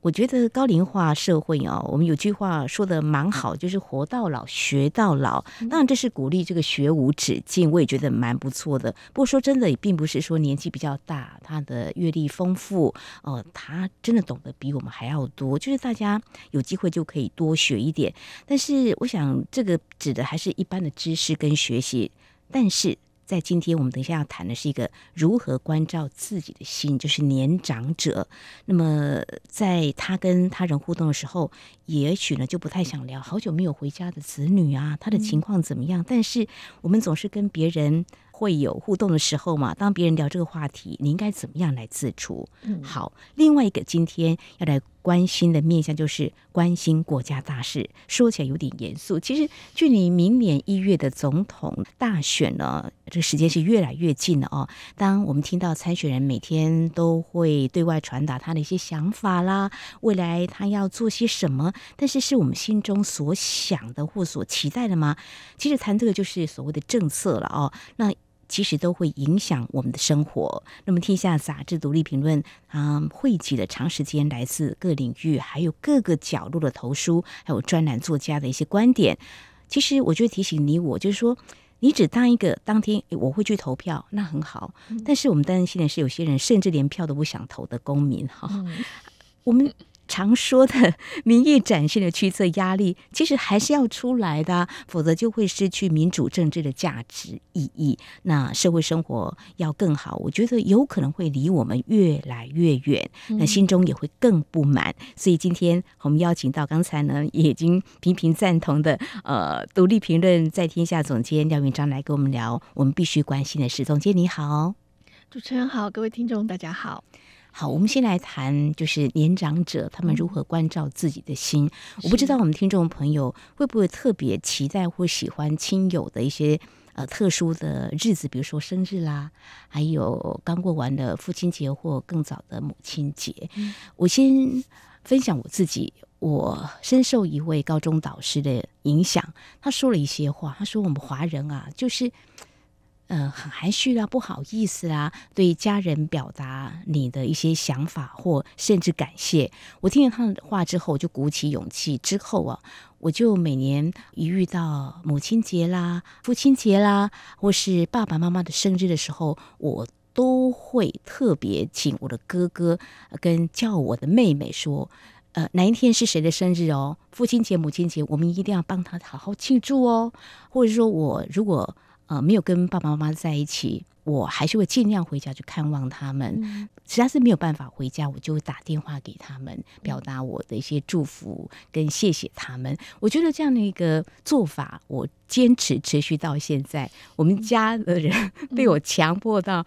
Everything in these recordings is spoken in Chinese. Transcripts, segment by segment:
我觉得高龄化社会哦，我们有句话说的蛮好，就是活到老学到老。当然，这是鼓励这个学无止境，我也觉得蛮不错的。不过说真的，也并不是说年纪比较大，他的阅历丰富，呃，他真的懂得比我们还要多。就是大家有机会就可以多学一点。但是，我想这个指的还是一般的知识跟学习。但是。在今天，我们等一下要谈的是一个如何关照自己的心，就是年长者。那么，在他跟他人互动的时候，也许呢就不太想聊好久没有回家的子女啊，他的情况怎么样？但是我们总是跟别人会有互动的时候嘛，当别人聊这个话题，你应该怎么样来自处？好，另外一个今天要来。关心的面向就是关心国家大事，说起来有点严肃。其实距离明年一月的总统大选呢，这个时间是越来越近了哦。当我们听到参选人每天都会对外传达他的一些想法啦，未来他要做些什么，但是是我们心中所想的或所期待的吗？其实谈这个就是所谓的政策了哦。那。其实都会影响我们的生活。那么，《天下杂志》独立评论啊，汇集了长时间来自各领域还有各个角落的投书，还有专栏作家的一些观点。其实，我就提醒你我，就是说，你只当一个当天我会去投票，那很好。但是，我们担心的是，有些人甚至连票都不想投的公民哈，我们。常说的民意展现的驱策压力，其实还是要出来的，否则就会失去民主政治的价值意义。那社会生活要更好，我觉得有可能会离我们越来越远，那心中也会更不满。所以今天我们邀请到刚才呢也已经频频赞同的呃独立评论在天下总监廖云章来跟我们聊我们必须关心的事。总监你好，主持人好，各位听众大家好。好，我们先来谈，就是年长者他们如何关照自己的心。我不知道我们听众朋友会不会特别期待或喜欢亲友的一些呃特殊的日子，比如说生日啦，还有刚过完的父亲节或更早的母亲节。我先分享我自己，我深受一位高中导师的影响，他说了一些话，他说我们华人啊，就是。嗯，很含蓄啦，不好意思啦，对家人表达你的一些想法或甚至感谢。我听了他的话之后，我就鼓起勇气。之后啊，我就每年一遇到母亲节啦、父亲节啦，或是爸爸妈妈的生日的时候，我都会特别请我的哥哥跟叫我的妹妹说，呃，哪一天是谁的生日哦？父亲节、母亲节，我们一定要帮他好好庆祝哦。或者说我如果呃，没有跟爸爸妈妈在一起，我还是会尽量回家去看望他们。实在是没有办法回家，我就会打电话给他们，表达我的一些祝福跟谢谢他们。我觉得这样的一个做法，我坚持持续到现在。我们家的人 被我强迫到，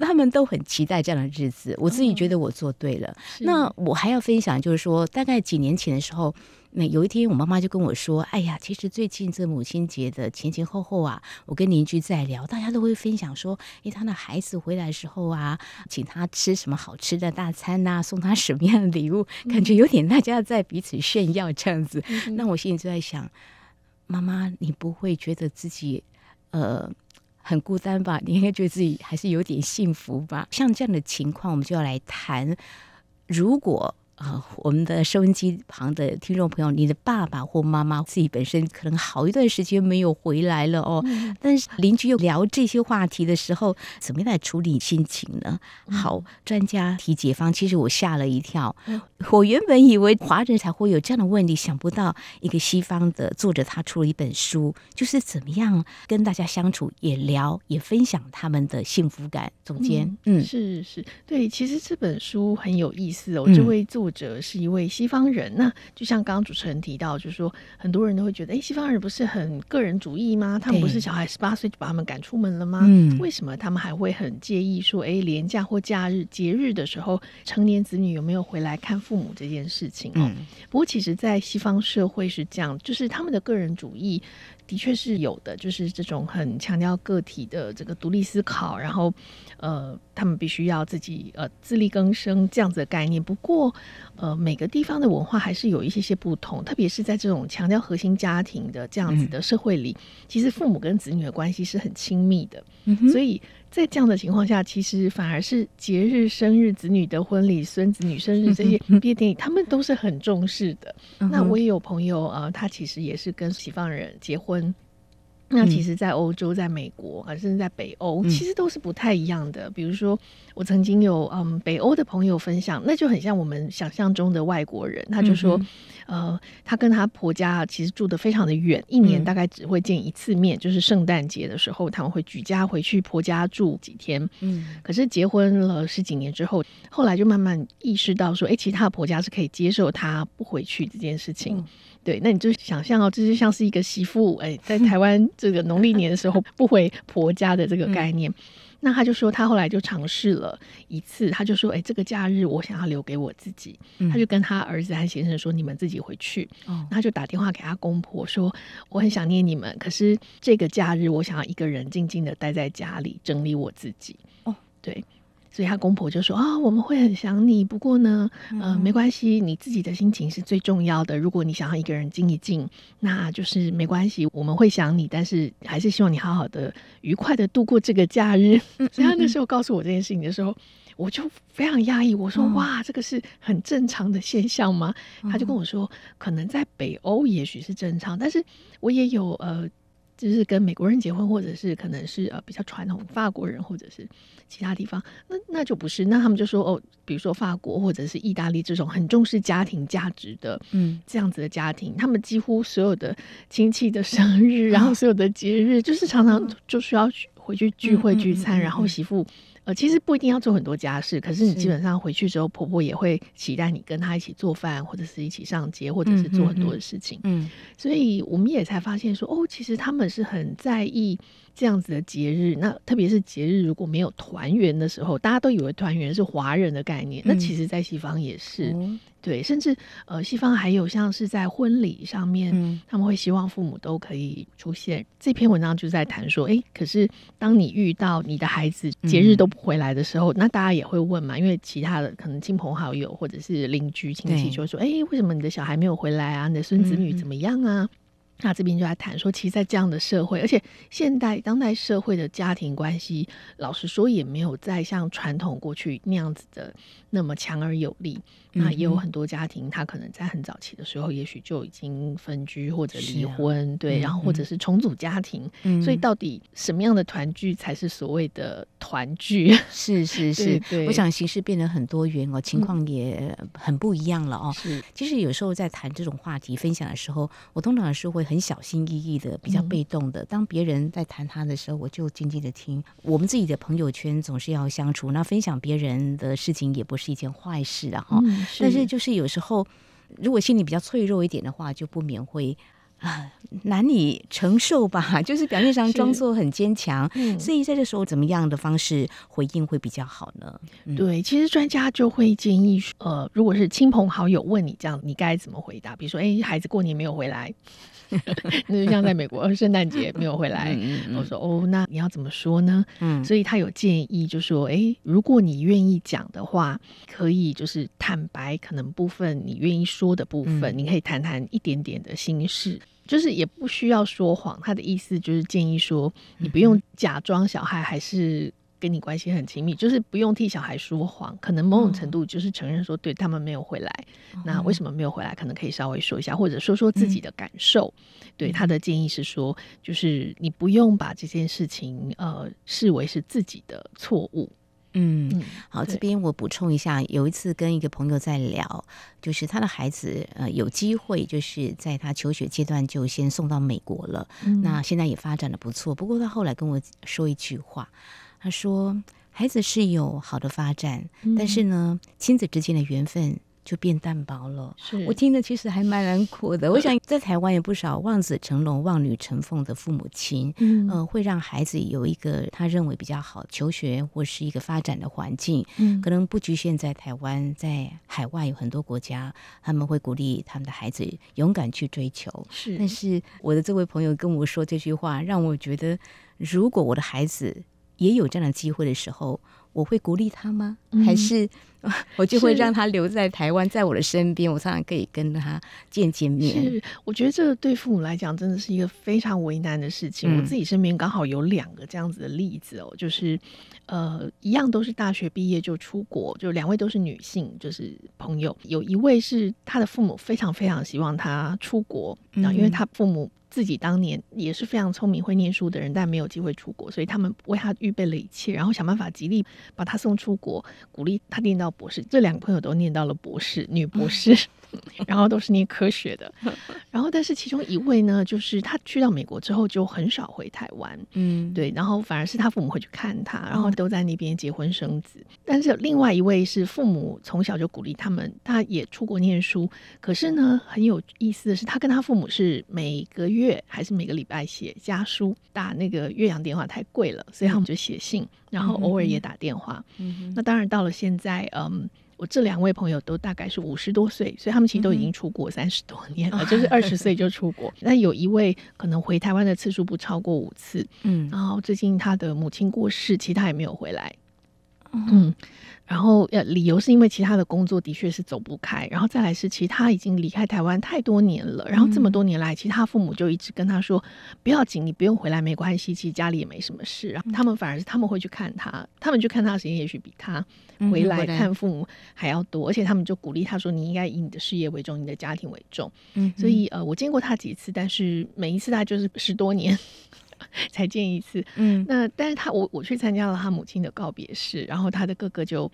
他们都很期待这样的日子。我自己觉得我做对了。那我还要分享，就是说，大概几年前的时候。那有一天，我妈妈就跟我说：“哎呀，其实最近这母亲节的前前后后啊，我跟邻居在聊，大家都会分享说，哎，他的孩子回来的时候啊，请他吃什么好吃的大餐呐、啊，送他什么样的礼物，感觉有点大家在彼此炫耀这样子。嗯”那我心里就在想，妈妈，你不会觉得自己呃很孤单吧？你应该觉得自己还是有点幸福吧？像这样的情况，我们就要来谈，如果。啊、呃，我们的收音机旁的听众朋友，你的爸爸或妈妈自己本身可能好一段时间没有回来了哦。嗯、但是邻居又聊这些话题的时候，怎么样来处理心情呢？好，专家提解方，其实我吓了一跳。嗯、我原本以为华人才会有这样的问题，想不到一个西方的作者他出了一本书，就是怎么样跟大家相处，也聊也分享他们的幸福感。总监，嗯，嗯是是，对，其实这本书很有意思哦。这位作作者是一位西方人，那就像刚刚主持人提到，就是说很多人都会觉得，哎，西方人不是很个人主义吗？他们不是小孩十八岁就把他们赶出门了吗？嗯，为什么他们还会很介意说，哎，廉假或假日、节日的时候，成年子女有没有回来看父母这件事情？哦，不过其实，在西方社会是这样，就是他们的个人主义的确是有的，就是这种很强调个体的这个独立思考，然后呃，他们必须要自己呃自力更生这样子的概念。不过呃，每个地方的文化还是有一些些不同，特别是在这种强调核心家庭的这样子的社会里，嗯、其实父母跟子女的关系是很亲密的，嗯、所以。在这样的情况下，其实反而是节日、生日、子女的婚礼、孙子女生日这些毕业典礼，他们都是很重视的。那我也有朋友啊、呃，他其实也是跟西方人结婚。那其实，在欧洲、在美国，甚至在北欧，其实都是不太一样的。比如说，我曾经有嗯北欧的朋友分享，那就很像我们想象中的外国人，他就说。呃，他跟他婆家其实住的非常的远，一年大概只会见一次面，嗯、就是圣诞节的时候，他们会举家回去婆家住几天。嗯，可是结婚了十几年之后，后来就慢慢意识到说，哎、欸，其实她的婆家是可以接受她不回去这件事情。嗯、对，那你就想象哦，这就像是一个媳妇，哎、欸，在台湾 这个农历年的时候不回婆家的这个概念。嗯那他就说，他后来就尝试了一次，他就说：“哎、欸，这个假日我想要留给我自己。嗯”他就跟他儿子和先生说：“你们自己回去。哦”他就打电话给他公婆说：“我很想念你们，可是这个假日我想要一个人静静的待在家里整理我自己。”哦，对。所以他公婆就说啊、哦，我们会很想你，不过呢，呃，没关系，你自己的心情是最重要的。如果你想要一个人静一静，那就是没关系，我们会想你，但是还是希望你好好的、愉快的度过这个假日。所以他那时候告诉我这件事情的时候，我就非常压抑，我说哇，这个是很正常的现象吗？他就跟我说，可能在北欧也许是正常，但是我也有呃。就是跟美国人结婚，或者是可能是呃比较传统法国人，或者是其他地方，那那就不是。那他们就说哦，比如说法国或者是意大利这种很重视家庭价值的，嗯，这样子的家庭，他们几乎所有的亲戚的生日，然后所有的节日，就是常常就需要回去聚会聚餐，然后媳妇。呃，其实不一定要做很多家事，可是你基本上回去之后，婆婆也会期待你跟她一起做饭，或者是一起上街，或者是做很多的事情。嗯，嗯，嗯，所以我们也才发现说，哦，其实他们是很在意。这样子的节日，那特别是节日如果没有团圆的时候，大家都以为团圆是华人的概念，嗯、那其实，在西方也是，嗯、对，甚至呃，西方还有像是在婚礼上面，嗯、他们会希望父母都可以出现。这篇文章就在谈说，哎，可是当你遇到你的孩子节日都不回来的时候，嗯、那大家也会问嘛，因为其他的可能亲朋好友或者是邻居亲戚就说，哎对，为什么你的小孩没有回来啊？你的孙子女怎么样啊？嗯那这边就来谈说，其实，在这样的社会，而且现代当代社会的家庭关系，老实说，也没有再像传统过去那样子的那么强而有力。那也有很多家庭，他可能在很早期的时候，也许就已经分居或者离婚，啊、对，然后或者是重组家庭。嗯、所以，到底什么样的团聚才是所谓的团聚？是 是是，对，对，我想形式变得很多元哦，情况也很不一样了哦。是，其实有时候在谈这种话题分享的时候，我通常是会很小心翼翼的，比较被动的。嗯、当别人在谈他的时候，我就静静的听。我们自己的朋友圈总是要相处，那分享别人的事情也不是一件坏事啊，哈、嗯。但是就是有时候，如果心里比较脆弱一点的话，就不免会啊难以承受吧。就是表面上装作很坚强，嗯、所以在这时候怎么样的方式回应会比较好呢？嗯、对，其实专家就会建议说，呃，如果是亲朋好友问你这样，你该怎么回答？比如说，哎，孩子过年没有回来。那就像在美国，圣诞节没有回来，我说哦，那你要怎么说呢？嗯，所以他有建议，就说，哎，如果你愿意讲的话，可以就是坦白，可能部分你愿意说的部分，嗯、你可以谈谈一点点的心事，就是也不需要说谎。他的意思就是建议说，你不用假装小孩还是。跟你关系很亲密，就是不用替小孩说谎，可能某种程度就是承认说，对他们没有回来，嗯、那为什么没有回来？可能可以稍微说一下，或者说说自己的感受。嗯、对，他的建议是说，就是你不用把这件事情呃视为是自己的错误。嗯，嗯好，这边我补充一下，有一次跟一个朋友在聊，就是他的孩子呃有机会就是在他求学阶段就先送到美国了，嗯、那现在也发展的不错。不过他后来跟我说一句话。他说：“孩子是有好的发展，嗯、但是呢，亲子之间的缘分就变淡薄了。是我听的其实还蛮难过的。我想在台湾有不少望子成龙、望女成凤的父母亲，嗯、呃，会让孩子有一个他认为比较好求学或是一个发展的环境。嗯，可能不局限在台湾，在海外有很多国家，他们会鼓励他们的孩子勇敢去追求。是，但是我的这位朋友跟我说这句话，让我觉得，如果我的孩子也有这样的机会的时候。我会鼓励他吗？还是 我就会让他留在台湾，在我的身边，我常常可以跟他见见面。是，我觉得这个对父母来讲真的是一个非常为难的事情。嗯、我自己身边刚好有两个这样子的例子哦，就是呃，一样都是大学毕业就出国，就两位都是女性，就是朋友。有一位是他的父母非常非常希望他出国，然后因为他父母。自己当年也是非常聪明、会念书的人，但没有机会出国，所以他们为他预备了一切，然后想办法极力把他送出国，鼓励他念到博士。这两个朋友都念到了博士，女博士。然后都是念科学的，然后但是其中一位呢，就是他去到美国之后就很少回台湾，嗯，对，然后反而是他父母会去看他，然后都在那边结婚生子。但是另外一位是父母从小就鼓励他们，他也出国念书，可是呢，很有意思的是，他跟他父母是每个月还是每个礼拜写家书，打那个岳阳电话太贵了，所以他们就写信，然后偶尔也打电话。嗯，那当然到了现在，嗯。我这两位朋友都大概是五十多岁，所以他们其实都已经出国三十多年了，嗯、就是二十岁 就出国。那有一位可能回台湾的次数不超过五次，嗯，然后最近他的母亲过世，其他也没有回来，嗯。然后呃，理由是因为其他的工作的确是走不开，然后再来是其他已经离开台湾太多年了，然后这么多年来，其他父母就一直跟他说：“不要紧，你不用回来，没关系，其实家里也没什么事。”然后他们反而是他们会去看他，他们去看他的时间也许比他回来看父母还要多，而且他们就鼓励他说：“你应该以你的事业为重，你的家庭为重。”嗯，所以呃，我见过他几次，但是每一次他就是十多年。才见一次，嗯，那但是他我我去参加了他母亲的告别式，然后他的哥哥就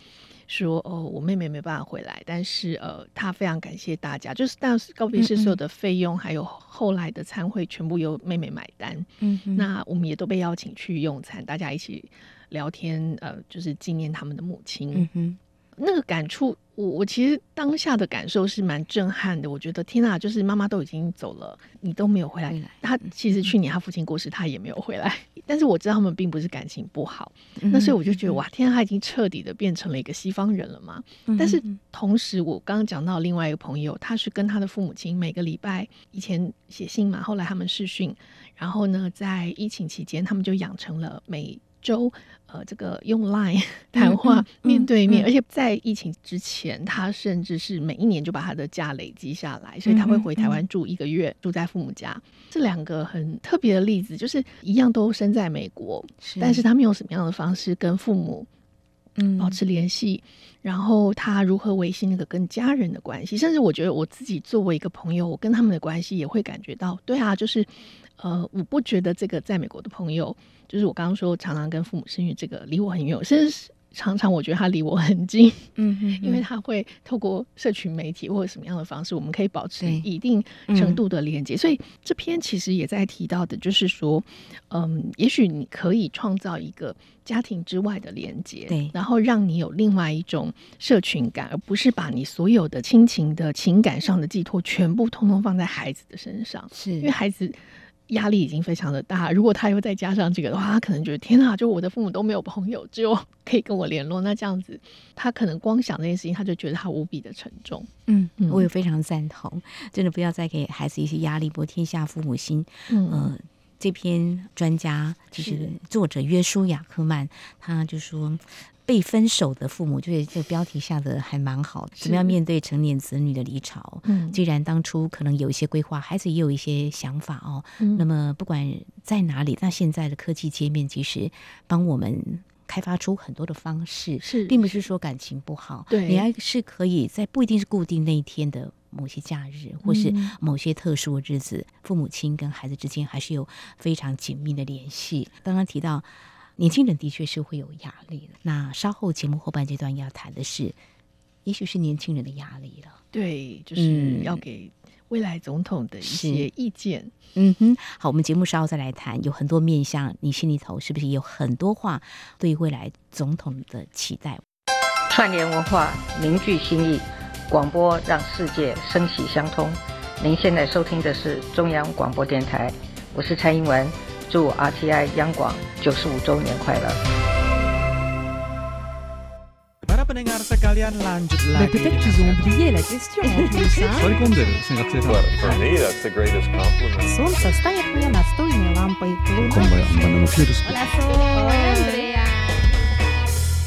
说：“哦，我妹妹没办法回来，但是呃，他非常感谢大家，就是但是告别式所有的费用，嗯嗯还有后来的餐会，全部由妹妹买单。嗯，那我们也都被邀请去用餐，大家一起聊天，呃，就是纪念他们的母亲。嗯哼，那个感触。”我我其实当下的感受是蛮震撼的，我觉得天哪，就是妈妈都已经走了，你都没有回来。他其实去年他父亲过世，他也没有回来。但是我知道他们并不是感情不好，那所以我就觉得哇，天哪，他已经彻底的变成了一个西方人了嘛。但是同时，我刚刚讲到另外一个朋友，他是跟他的父母亲每个礼拜以前写信嘛，后来他们视讯，然后呢，在疫情期间，他们就养成了每周。呃，这个用 Line 谈话面对面，嗯。嗯嗯、而且在疫情之前，他甚至是每一年就把他的假累积下来，所以他会回台湾住一个月，住在父母家。这两个很特别的例子，就是一样都生在美国，是。但是他们用什么样的方式跟父母嗯。保持联系，嗯、然后他如何维系那个跟家人的关系，甚至我觉得我自己作为一个朋友，我跟他们的关系也会感觉到，对啊，就是呃，我不觉得这个在美国的朋友。就是我刚刚说，常常跟父母生育，这个离我很远，甚至是常常我觉得他离我很近，嗯哼哼，因为他会透过社群媒体或者什么样的方式，我们可以保持一定程度的连接。嗯、所以这篇其实也在提到的，就是说，嗯，也许你可以创造一个家庭之外的连接，对，然后让你有另外一种社群感，而不是把你所有的亲情的情感上的寄托全部通通放在孩子的身上，是因为孩子。压力已经非常的大，如果他又再加上这个的话，他可能觉得天啊，就我的父母都没有朋友，只有可以跟我联络，那这样子，他可能光想这件事情，他就觉得他无比的沉重。嗯，嗯我也非常赞同，真的不要再给孩子一些压力，博天下父母心。嗯、呃，这篇专家就是作者约书亚克曼，他就说。被分手的父母，就是这个标题下的还蛮好的。怎么样面对成年子女的离巢？嗯，既然当初可能有一些规划，孩子也有一些想法哦。嗯，那么不管在哪里，那现在的科技界面其实帮我们开发出很多的方式，是，并不是说感情不好。对，你还是可以在不一定是固定那一天的某些假日，或是某些特殊的日子，父母亲跟孩子之间还是有非常紧密的联系。刚刚提到。年轻人的确是会有压力的。那稍后节目后半阶段要谈的是，也许是年轻人的压力了。对，就是要给未来总统的一些意见。嗯哼，好，我们节目稍后再来谈。有很多面向，你心里头是不是有很多话对未来总统的期待？串联文化，凝聚心意。广播让世界声息相通。您现在收听的是中央广播电台，我是蔡英文，祝 RTI 央广九十五周年快乐。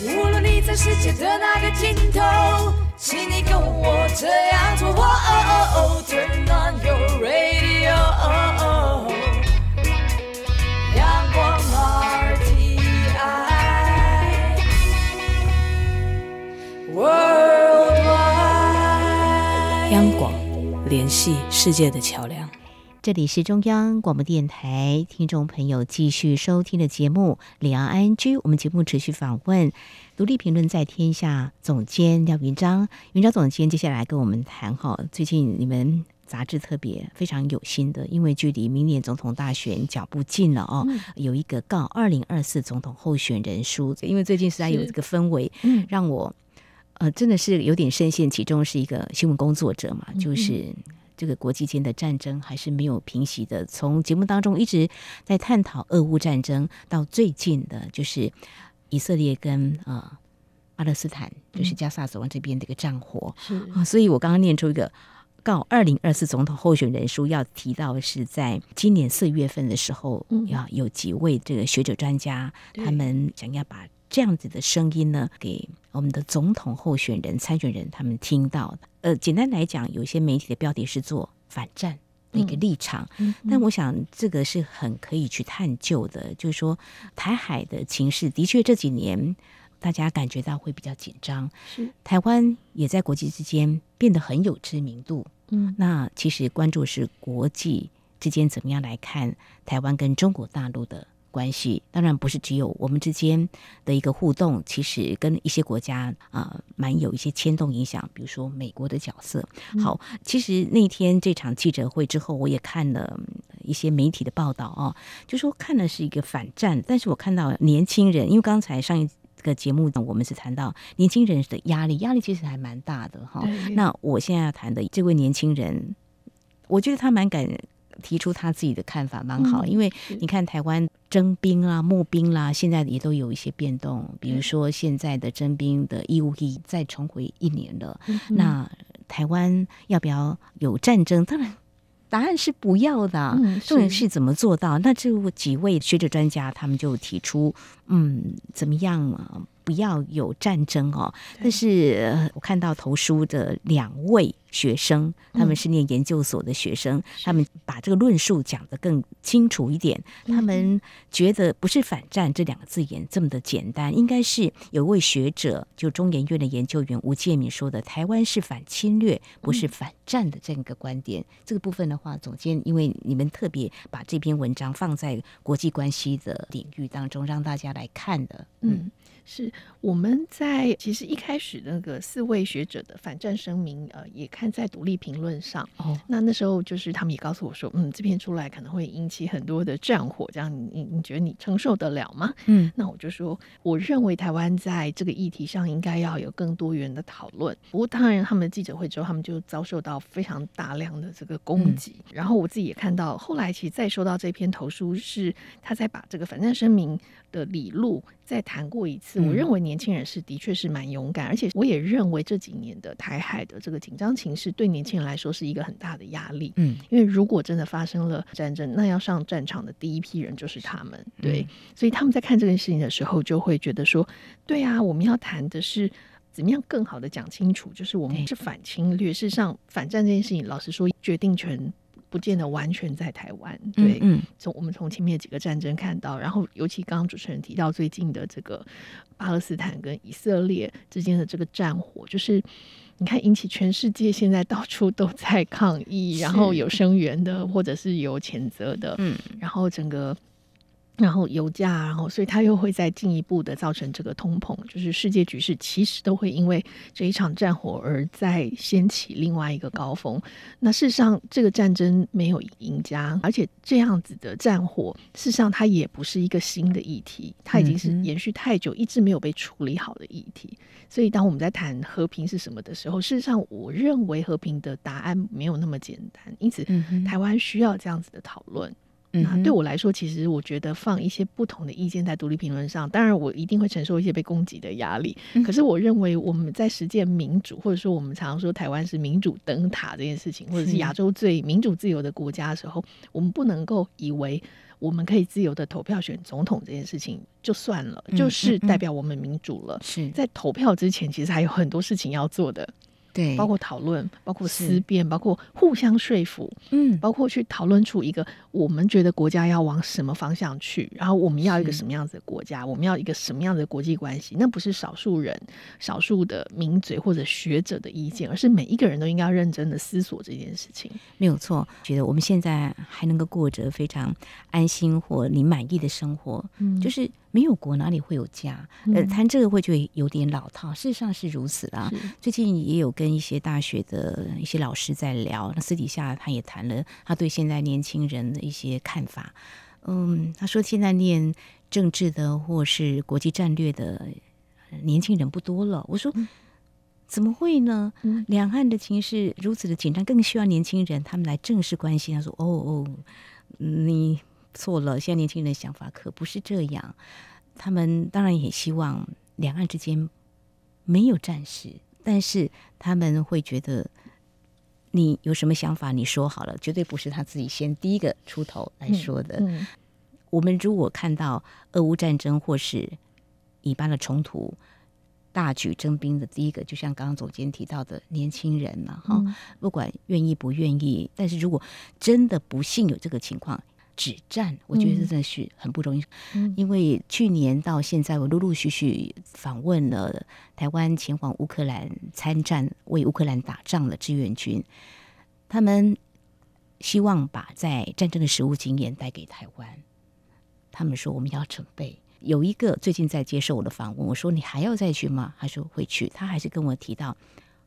无论你在世界的哪个尽头，请你跟我这样做。Turn on your radio，央央广联系世界的桥梁。这里是中央广播电台，听众朋友继续收听的节目《两岸 ING》。我们节目持续访问独立评论在天下总监廖云章。云章总监接下来跟我们谈哈，最近你们杂志特别非常有心的，因为距离明年总统大选脚步近了哦，嗯、有一个告二零二四总统候选人书。因为最近实在有这个氛围，让我呃真的是有点深陷其中，是一个新闻工作者嘛，就是。这个国际间的战争还是没有平息的。从节目当中一直在探讨俄乌战争，到最近的就是以色列跟呃巴勒斯坦，就是加萨走廊这边的一个战火。是啊，所以我刚刚念出一个告二零二四总统候选人书，要提到是在今年四月份的时候，要有几位这个学者专家，他们想要把。这样子的声音呢，给我们的总统候选人、参选人他们听到的。呃，简单来讲，有些媒体的标题是做反战的一个立场，嗯、但我想这个是很可以去探究的。嗯、就是说，台海的情势的确这几年大家感觉到会比较紧张，是台湾也在国际之间变得很有知名度。嗯，那其实关注是国际之间怎么样来看台湾跟中国大陆的。关系当然不是只有我们之间的一个互动，其实跟一些国家啊、呃，蛮有一些牵动影响。比如说美国的角色。好，其实那天这场记者会之后，我也看了一些媒体的报道啊，就说看的是一个反战，但是我看到年轻人，因为刚才上一个节目呢，我们是谈到年轻人的压力，压力其实还蛮大的哈。那我现在要谈的这位年轻人，我觉得他蛮敢。提出他自己的看法蛮好，因为你看台湾征兵啊、募兵啦、啊，现在也都有一些变动。比如说现在的征兵的义务役再重回一年了，那台湾要不要有战争？当然答案是不要的。重点是怎么做到？那这几位学者专家他们就提出，嗯，怎么样啊？不要有战争哦。但是我看到投书的两位。学生，他们是念研究所的学生，嗯、他们把这个论述讲得更清楚一点。他们觉得不是反战这两个字眼这么的简单，应该是有位学者，就中研院的研究员吴建民说的：“台湾是反侵略，不是反战的这样一个观点。嗯”这个部分的话，总监，因为你们特别把这篇文章放在国际关系的领域当中，让大家来看的，嗯。是我们在其实一开始那个四位学者的反战声明，呃，也看在独立评论上。哦，那那时候就是他们也告诉我说，嗯，这篇出来可能会引起很多的战火，这样你你觉得你承受得了吗？嗯，那我就说，我认为台湾在这个议题上应该要有更多元的讨论。不过当然，他们的记者会之后，他们就遭受到非常大量的这个攻击。嗯、然后我自己也看到，后来其实再收到这篇投书，是他在把这个反战声明的理路再谈过一次。我认为年轻人是的确是蛮勇敢，而且我也认为这几年的台海的这个紧张情势对年轻人来说是一个很大的压力。嗯，因为如果真的发生了战争，那要上战场的第一批人就是他们。对，所以他们在看这件事情的时候，就会觉得说：对啊，我们要谈的是怎么样更好的讲清楚，就是我们是反侵略。事实上，反战这件事情，老实说，决定权。不见得完全在台湾，对，嗯，从我们从前面几个战争看到，然后尤其刚刚主持人提到最近的这个巴勒斯坦跟以色列之间的这个战火，就是你看引起全世界现在到处都在抗议，然后有声援的或者是有谴责的，嗯，然后整个然后油价，然后所以它又会再进一步的造成这个通膨，就是世界局势其实都会因为这一场战火而再掀起另外一个高峰。那事实上，这个战争没有赢家，而且这样子的战火，事实上它也不是一个新的议题，它已经是延续太久，一直没有被处理好的议题。所以，当我们在谈和平是什么的时候，事实上，我认为和平的答案没有那么简单。因此，台湾需要这样子的讨论。那对我来说，其实我觉得放一些不同的意见在独立评论上，当然我一定会承受一些被攻击的压力。可是我认为我们在实践民主，或者说我们常常说台湾是民主灯塔这件事情，或者是亚洲最民主自由的国家的时候，我们不能够以为我们可以自由的投票选总统这件事情就算了，就是代表我们民主了。是。在投票之前，其实还有很多事情要做的。对，包括讨论，包括思辨，包括互相说服，嗯，包括去讨论出一个我们觉得国家要往什么方向去，然后我们要一个什么样子的国家，我们要一个什么样的国际关系，那不是少数人、少数的名嘴或者学者的意见，而是每一个人都应该要认真的思索这件事情。没有错，觉得我们现在还能够过着非常安心或你满意的生活，嗯，就是。没有国哪里会有家？呃，谈这个会觉得有点老套，事实上是如此啦。最近也有跟一些大学的一些老师在聊，那私底下他也谈了他对现在年轻人的一些看法。嗯，他说现在念政治的或是国际战略的年轻人不多了。我说怎么会呢？两岸的情势如此的紧张，更需要年轻人他们来正式关心。他说：“哦哦，你。”错了，现在年轻人的想法可不是这样。他们当然也希望两岸之间没有战事，但是他们会觉得你有什么想法，你说好了，绝对不是他自己先第一个出头来说的。嗯嗯、我们如果看到俄乌战争或是以巴的冲突，大举征兵的第一个，就像刚刚总监提到的年轻人嘛，哈、嗯，不管愿意不愿意，但是如果真的不幸有这个情况。止战，我觉得这真的是很不容易。嗯、因为去年到现在，我陆陆续续访问了台湾前往乌克兰参战、为乌克兰打仗的志愿军，他们希望把在战争的实务经验带给台湾。他们说我们要准备。有一个最近在接受我的访问，我说你还要再去吗？他说会去。他还是跟我提到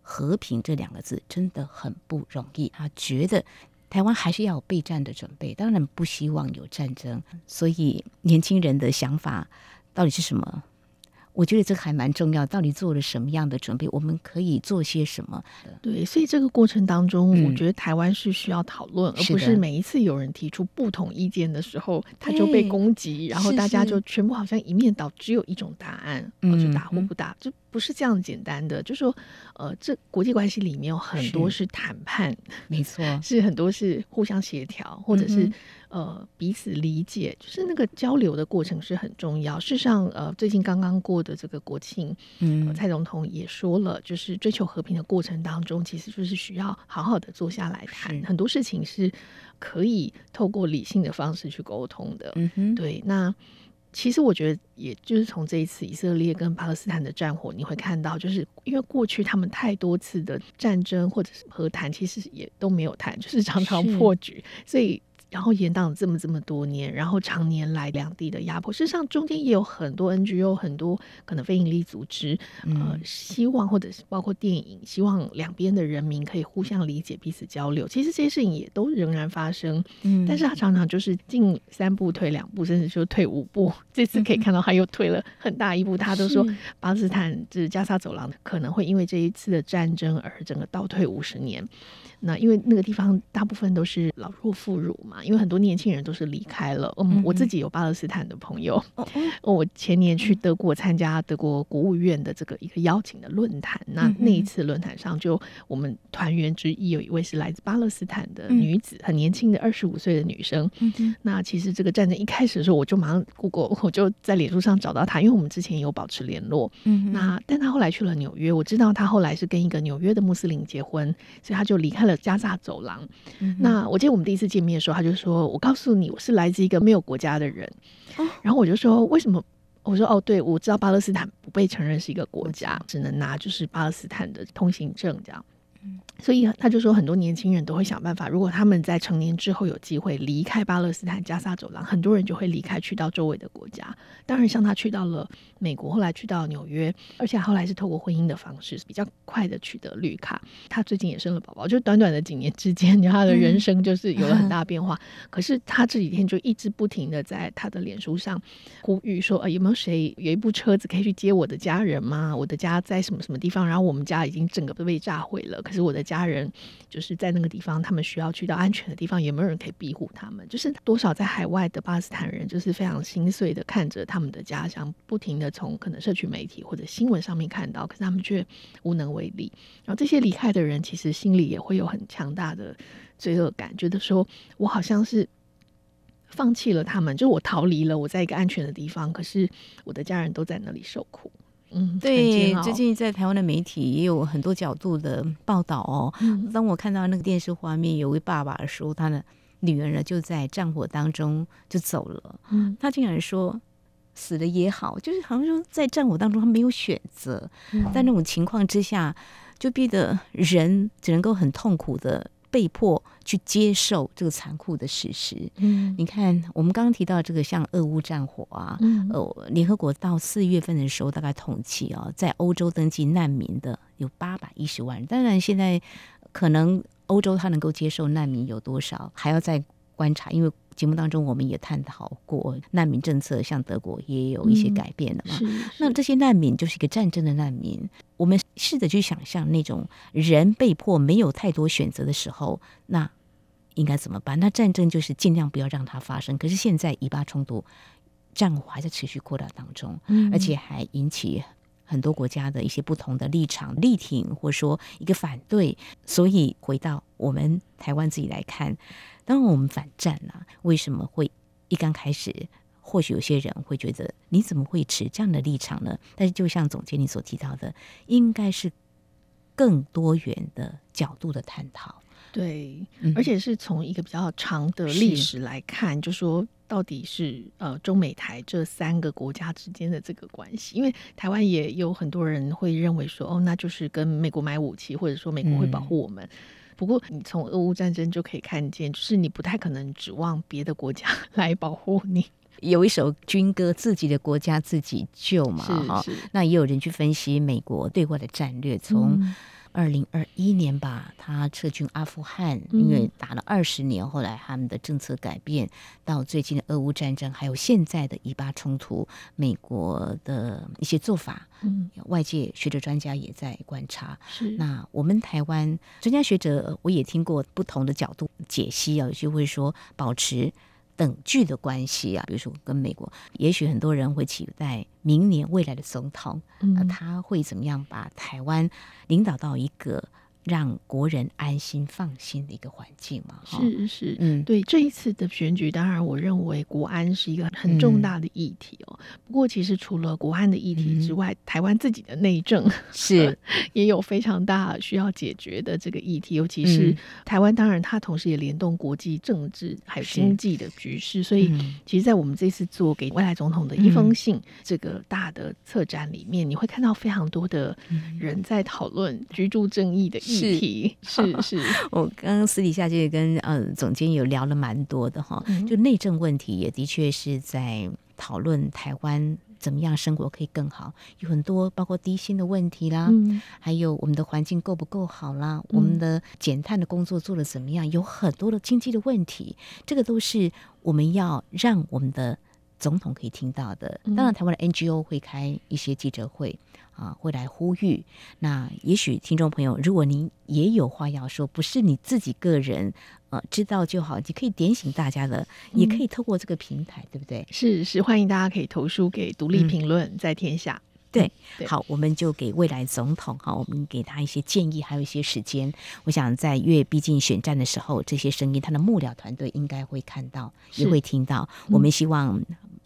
和平这两个字真的很不容易。他觉得。台湾还是要有备战的准备，当然不希望有战争，所以年轻人的想法到底是什么？我觉得这个还蛮重要，到底做了什么样的准备？我们可以做些什么？对，所以这个过程当中，嗯、我觉得台湾是需要讨论，而不是每一次有人提出不同意见的时候，他就被攻击，然后大家就全部好像一面倒，只有一种答案，嗯，就打或不打，就不是这样简单的。就是说，呃，这国际关系里面有很多是谈判，没错，是很多是互相协调，或者是。嗯呃，彼此理解，就是那个交流的过程是很重要。事实上，呃，最近刚刚过的这个国庆，嗯、呃，蔡总统也说了，就是追求和平的过程当中，其实就是需要好好的坐下来谈，很多事情是可以透过理性的方式去沟通的。嗯哼，对。那其实我觉得，也就是从这一次以色列跟巴勒斯坦的战火，你会看到，就是因为过去他们太多次的战争或者是和谈，其实也都没有谈，就是常常破局，所以。然后延宕了这么这么多年，然后常年来两地的压迫，事实上中间也有很多 NGO，很多可能非营利组织，呃，希望或者是包括电影，希望两边的人民可以互相理解、彼此交流。其实这些事情也都仍然发生，嗯，但是他常常就是进三步退两步，甚至说退五步。这次可以看到他又退了很大一步，他都说巴勒斯坦就是加沙走廊可能会因为这一次的战争而整个倒退五十年。那因为那个地方大部分都是老弱妇孺嘛，因为很多年轻人都是离开了。嗯，我自己有巴勒斯坦的朋友，哦，我前年去德国参加德国国务院的这个一个邀请的论坛，那那一次论坛上，就我们团员之一有一位是来自巴勒斯坦的女子，很年轻的二十五岁的女生。那其实这个战争一开始的时候，我就马上 Google，我就在脸书上找到她，因为我们之前有保持联络。嗯，那但她后来去了纽约，我知道她后来是跟一个纽约的穆斯林结婚，所以她就离开了。加萨走廊，嗯、那我记得我们第一次见面的时候，他就说：“我告诉你，我是来自一个没有国家的人。哦”然后我就说：“为什么？”我说：“哦，对，我知道巴勒斯坦不被承认是一个国家，只能拿就是巴勒斯坦的通行证这样。”所以他就说，很多年轻人都会想办法，如果他们在成年之后有机会离开巴勒斯坦加沙走廊，很多人就会离开，去到周围的国家。当然，像他去到了美国，后来去到纽约，而且后来是透过婚姻的方式，比较快的取得绿卡。他最近也生了宝宝，就短短的几年之间，他的人生就是有了很大变化。嗯、可是他这几天就一直不停的在他的脸书上呼吁说：“呃，有没有谁有一部车子可以去接我的家人吗？我的家在什么什么地方？然后我们家已经整个都被炸毁了，可是我的。”家人就是在那个地方，他们需要去到安全的地方，有没有人可以庇护他们？就是多少在海外的巴基斯坦人，就是非常心碎的看着他们的家乡，不停的从可能社区媒体或者新闻上面看到，可是他们却无能为力。然后这些离开的人，其实心里也会有很强大的罪恶感，觉得说我好像是放弃了他们，就我逃离了，我在一个安全的地方，可是我的家人都在那里受苦。嗯，对，最近在台湾的媒体也有很多角度的报道哦。嗯、当我看到那个电视画面，有位爸爸说他的女儿呢就在战火当中就走了，嗯，他竟然说死了也好，就是好像说在战火当中他没有选择，嗯、在那种情况之下，就逼得人只能够很痛苦的。被迫去接受这个残酷的事实。嗯，你看，我们刚刚提到这个像俄乌战火啊，嗯，呃，联合国到四月份的时候，大概统计啊，在欧洲登记难民的有八百一十万人。当然，现在可能欧洲它能够接受难民有多少，还要再观察，因为。节目当中，我们也探讨过难民政策，像德国也有一些改变了嘛。嗯、那这些难民就是一个战争的难民。我们试着去想象那种人被迫没有太多选择的时候，那应该怎么办？那战争就是尽量不要让它发生。可是现在以巴冲突战火还在持续扩大当中，嗯、而且还引起很多国家的一些不同的立场，力挺或者说一个反对。所以回到我们台湾自己来看。当然，我们反战了啊。为什么会一刚开始，或许有些人会觉得你怎么会持这样的立场呢？但是，就像总监你所提到的，应该是更多元的角度的探讨。对，而且是从一个比较长的历史来看，就说到底是呃中美台这三个国家之间的这个关系。因为台湾也有很多人会认为说，哦，那就是跟美国买武器，或者说美国会保护我们。嗯不过，你从俄乌战争就可以看见，就是你不太可能指望别的国家 来保护你。有一首军歌，自己的国家自己救嘛，哈。那也有人去分析美国对外的战略，从、嗯。二零二一年吧，他撤军阿富汗，因为打了二十年，后来他们的政策改变，到最近的俄乌战争，还有现在的以巴冲突，美国的一些做法，嗯，外界学者专家也在观察。是，那我们台湾专家学者，我也听过不同的角度解析啊，有些会说保持。等距的关系啊，比如说跟美国，也许很多人会期待明年未来的总统，嗯，他会怎么样把台湾领导到一个。让国人安心放心的一个环境嘛，是是，嗯，对这一次的选举，当然我认为国安是一个很重大的议题哦。嗯、不过，其实除了国安的议题之外，嗯、台湾自己的内政 是。也有非常大需要解决的这个议题，尤其是台湾，当然它同时也联动国际政治还有经济的局势，所以其实，在我们这次做给未来总统的一封信这个大的策展里面，嗯、你会看到非常多的人在讨论居住正义的议题。是是是，我刚刚私底下就跟呃总监有聊了蛮多的哈，就内政问题也的确是在讨论台湾怎么样生活可以更好，有很多包括低薪的问题啦，嗯、还有我们的环境够不够好啦，嗯、我们的减碳的工作做的怎么样，有很多的经济的问题，这个都是我们要让我们的总统可以听到的。当然，台湾的 NGO 会开一些记者会。啊，会来呼吁。那也许听众朋友，如果您也有话要说，不是你自己个人，呃，知道就好，你可以点醒大家的，嗯、也可以透过这个平台，对不对？是是，欢迎大家可以投书给独立评论在天下。嗯、对，好，我们就给未来总统哈，我们给他一些建议，还有一些时间。我想在越逼近选战的时候，这些声音，他的幕僚团队应该会看到，也会听到。我们希望。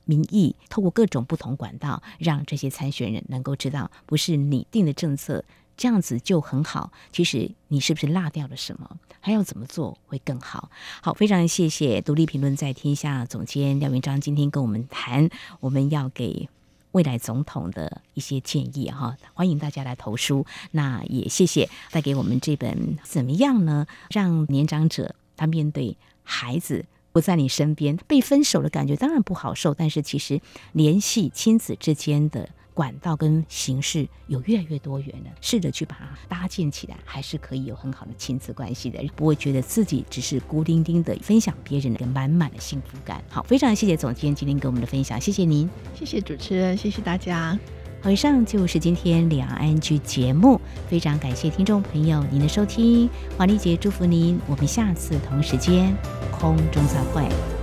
民意透过各种不同管道，让这些参选人能够知道，不是你定的政策这样子就很好。其实你是不是落掉了什么？还要怎么做会更好？好，非常谢谢独立评论在天下总监廖元章今天跟我们谈，我们要给未来总统的一些建议哈，欢迎大家来投书。那也谢谢带给我们这本怎么样呢？让年长者他面对孩子不在你身边，被分手的感觉当然不好受，但是其实联系亲子之间的。管道跟形式有越来越多元了，试着去把它搭建起来，还是可以有很好的亲子关系的，不会觉得自己只是孤零零的分享别人的满满的幸福感。好，非常谢谢总监今天给我们的分享，谢谢您，谢谢主持人，谢谢大家。好，以上就是今天两岸 ING 节目，非常感谢听众朋友您的收听，黄丽姐祝福您，我们下次同时间空中再会。